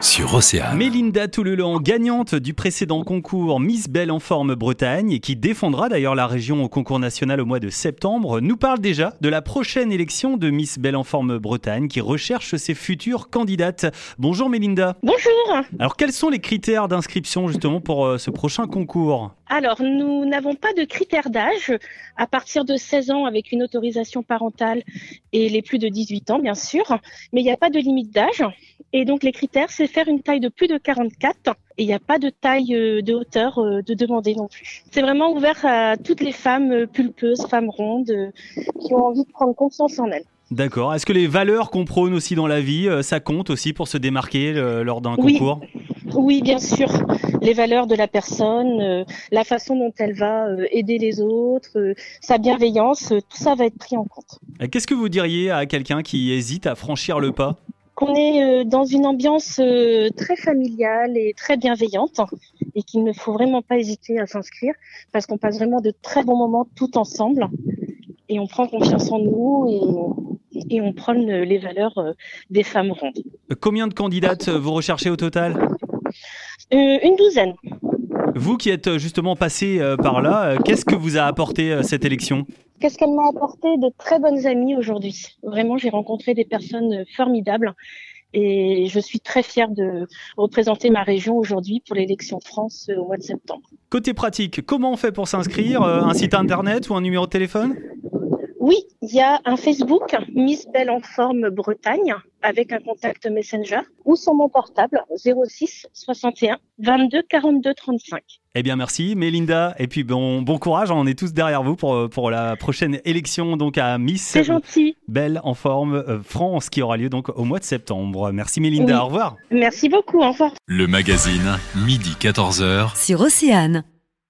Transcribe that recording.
sur Océane. Mélinda Toulelan, gagnante du précédent concours Miss Belle en forme Bretagne et qui défendra d'ailleurs la région au concours national au mois de septembre, nous parle déjà de la prochaine élection de Miss Belle en forme Bretagne qui recherche ses futures candidates. Bonjour Mélinda. Bonjour. Alors quels sont les critères d'inscription justement pour euh, ce prochain concours? Alors, nous n'avons pas de critères d'âge à partir de 16 ans avec une autorisation parentale et les plus de 18 ans, bien sûr, mais il n'y a pas de limite d'âge. Et donc, les critères, c'est faire une taille de plus de 44 et il n'y a pas de taille euh, de hauteur euh, de demander non plus. C'est vraiment ouvert à toutes les femmes euh, pulpeuses, femmes rondes, qui ont envie de prendre confiance en elles. D'accord. Est-ce que les valeurs qu'on prône aussi dans la vie, ça compte aussi pour se démarquer lors d'un Oui. concours? Oui, bien sûr. Les valeurs de la personne, euh, la façon dont elle va euh, aider les autres, euh, sa bienveillance, tout ça va être pris en compte. Qu'est-ce que vous diriez à quelqu'un qui hésite à franchir le pas? Qu'on est euh, dans une ambiance euh, très familiale et très bienveillante et qu'il ne faut vraiment pas hésiter à s'inscrire parce qu'on passe vraiment de très bons moments tout ensemble et on prend confiance en nous et, et on prône les valeurs euh, des femmes rondes. Combien de candidates vous recherchez au total? Euh, une douzaine. Vous qui êtes euh, justement passé euh, par là, euh, qu'est-ce que vous a apporté cette élection? Qu'est-ce qu'elle m'a apporté? De très bonnes amies aujourd'hui. Vraiment, j'ai rencontré des personnes formidables et je suis très fière de représenter ma région aujourd'hui pour l'élection France au mois de septembre. Côté pratique, comment on fait pour s'inscrire Un site internet ou un numéro de téléphone? Oui, il y a un Facebook, Miss Belle en forme Bretagne, avec un contact Messenger, ou sur mon portable 06 61 22 42 35. Eh bien merci Mélinda, et puis bon, bon courage, on est tous derrière vous pour, pour la prochaine élection donc à Miss. Belle en forme euh, France qui aura lieu donc au mois de septembre. Merci Mélinda, Oui. au revoir. Merci beaucoup. Au revoir. Le magazine, midi 14h. sur Océane.